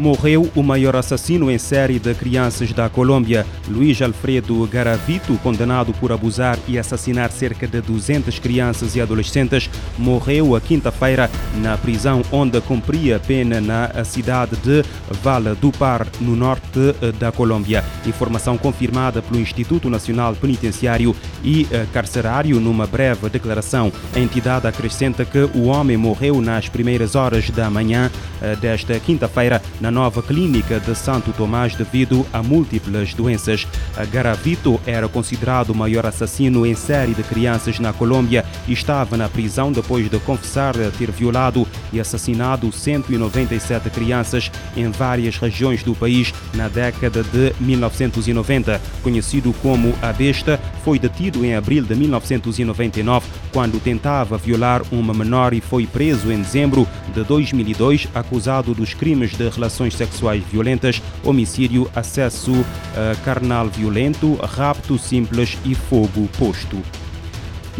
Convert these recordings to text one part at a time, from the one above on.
Morreu o maior assassino em série de crianças da Colômbia, Luiz Alfredo Garavito, condenado por abusar e assassinar cerca de 200 crianças e adolescentes, morreu a quinta-feira na prisão onde cumpria pena na cidade de Vala do Par, no norte da Colômbia. Informação confirmada pelo Instituto Nacional Penitenciário e Carcerário numa breve declaração. A entidade acrescenta que o homem morreu nas primeiras horas da manhã desta quinta-feira na nova clínica de Santo Tomás devido a múltiplas doenças. Garavito era considerado o maior assassino em série de crianças na Colômbia e estava na prisão depois de confessar ter violado e assassinado 197 crianças em várias regiões do país na década de 1990. Conhecido como a Besta, foi detido em abril de 1999 quando tentava violar uma menor e foi preso em dezembro de 2002 acusado dos crimes de relações sexuais violentas, homicídio, acesso uh, carnal violento, rapto simples e fogo posto.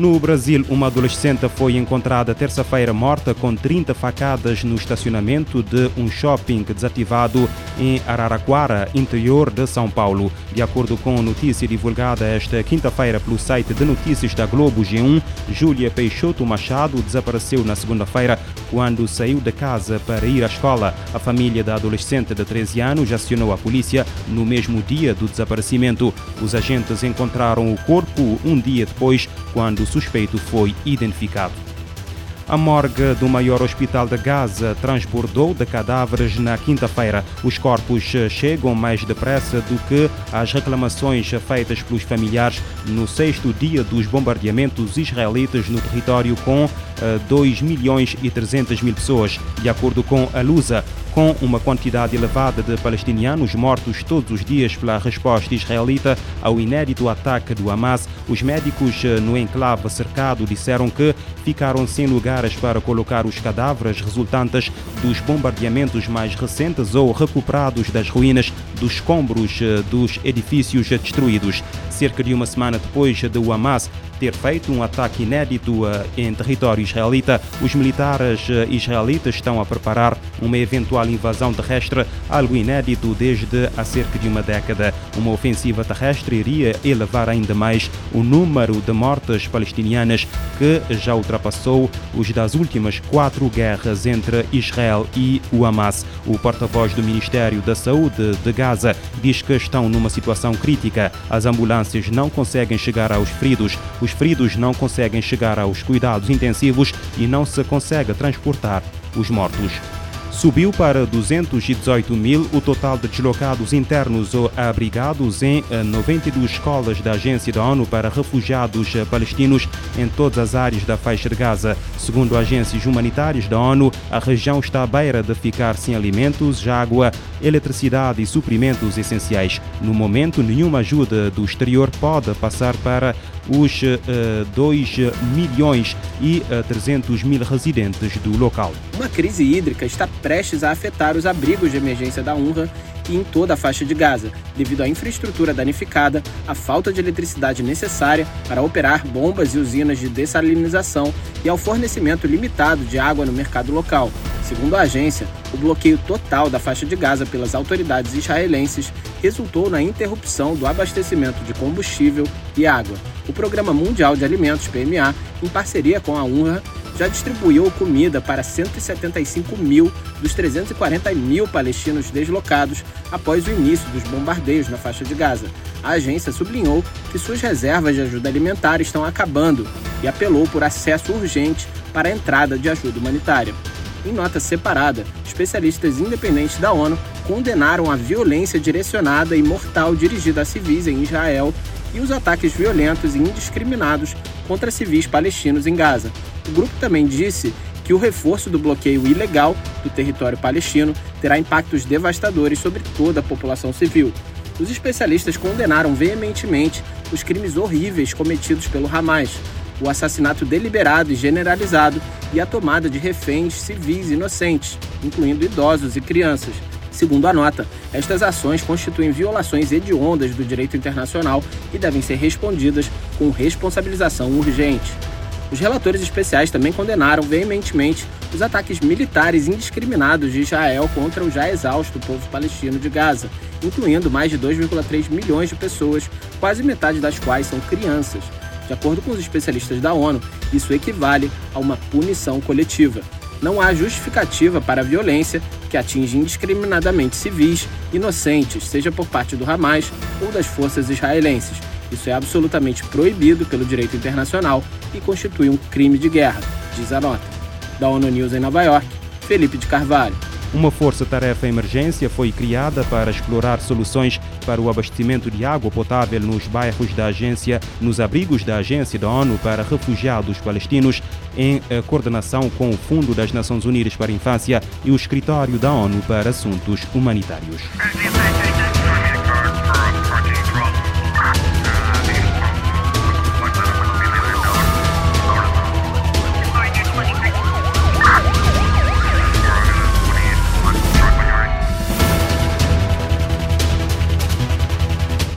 No Brasil, uma adolescente foi encontrada terça-feira morta com 30 facadas no estacionamento de um shopping desativado em Araraquara, interior de São Paulo. De acordo com notícia divulgada esta quinta-feira pelo site de notícias da Globo G1, Júlia Peixoto Machado desapareceu na segunda-feira quando saiu de casa para ir à escola. A família da adolescente de 13 anos acionou a polícia no mesmo dia do desaparecimento. Os agentes encontraram o corpo um dia depois, quando suspeito foi identificado. A morgue do maior hospital de Gaza transbordou de cadáveres na quinta-feira. Os corpos chegam mais depressa do que as reclamações feitas pelos familiares no sexto dia dos bombardeamentos israelitas no território com 2 milhões e 300 mil pessoas. De acordo com a Lusa, com uma quantidade elevada de palestinianos mortos todos os dias pela resposta israelita ao inédito ataque do Hamas, os médicos no enclave cercado disseram que ficaram sem lugares para colocar os cadáveres resultantes dos bombardeamentos mais recentes ou recuperados das ruínas dos escombros dos edifícios destruídos. Cerca de uma semana depois do Hamas ter feito um ataque inédito em território israelita, os militares israelitas estão a preparar uma eventual invasão terrestre, algo inédito desde há cerca de uma década. Uma ofensiva terrestre iria elevar ainda mais o número de mortes palestinianas que já ultrapassou os das últimas quatro guerras entre Israel e o Hamas. O porta-voz do Ministério da Saúde de Gaza diz que estão numa situação crítica. As ambulâncias não conseguem chegar aos feridos, os feridos não conseguem chegar aos cuidados intensivos e não se consegue transportar os mortos. Subiu para 218 mil o total de deslocados internos ou abrigados em 92 escolas da Agência da ONU para Refugiados Palestinos em todas as áreas da faixa de Gaza. Segundo agências humanitárias da ONU, a região está à beira de ficar sem alimentos, água, eletricidade e suprimentos essenciais. No momento, nenhuma ajuda do exterior pode passar para os uh, 2 milhões e uh, 300 mil residentes do local. Uma crise hídrica está prestes a afetar os abrigos de emergência da UNRWA e em toda a faixa de Gaza, devido à infraestrutura danificada, à falta de eletricidade necessária para operar bombas e usinas de dessalinização e ao fornecimento limitado de água no mercado local. Segundo a agência, o bloqueio total da faixa de Gaza pelas autoridades israelenses resultou na interrupção do abastecimento de combustível e água. O Programa Mundial de Alimentos, PMA, em parceria com a UNRWA, já distribuiu comida para 175 mil dos 340 mil palestinos deslocados após o início dos bombardeios na faixa de Gaza. A agência sublinhou que suas reservas de ajuda alimentar estão acabando e apelou por acesso urgente para a entrada de ajuda humanitária. Em nota separada, especialistas independentes da ONU condenaram a violência direcionada e mortal dirigida a civis em Israel e os ataques violentos e indiscriminados contra civis palestinos em Gaza. O grupo também disse que o reforço do bloqueio ilegal do território palestino terá impactos devastadores sobre toda a população civil. Os especialistas condenaram veementemente os crimes horríveis cometidos pelo Hamas, o assassinato deliberado e generalizado e a tomada de reféns civis inocentes, incluindo idosos e crianças. Segundo a nota, estas ações constituem violações hediondas do direito internacional e devem ser respondidas com responsabilização urgente. Os relatores especiais também condenaram veementemente os ataques militares indiscriminados de Israel contra o já exausto povo palestino de Gaza, incluindo mais de 2,3 milhões de pessoas, quase metade das quais são crianças. De acordo com os especialistas da ONU, isso equivale a uma punição coletiva. Não há justificativa para a violência que atinge indiscriminadamente civis inocentes, seja por parte do Hamas ou das forças israelenses. Isso é absolutamente proibido pelo direito internacional e constitui um crime de guerra, diz a nota. Da ONU News em Nova York, Felipe de Carvalho. Uma força-tarefa emergência foi criada para explorar soluções para o abastecimento de água potável nos bairros da agência, nos abrigos da Agência da ONU para Refugiados Palestinos, em coordenação com o Fundo das Nações Unidas para a Infância e o Escritório da ONU para Assuntos Humanitários.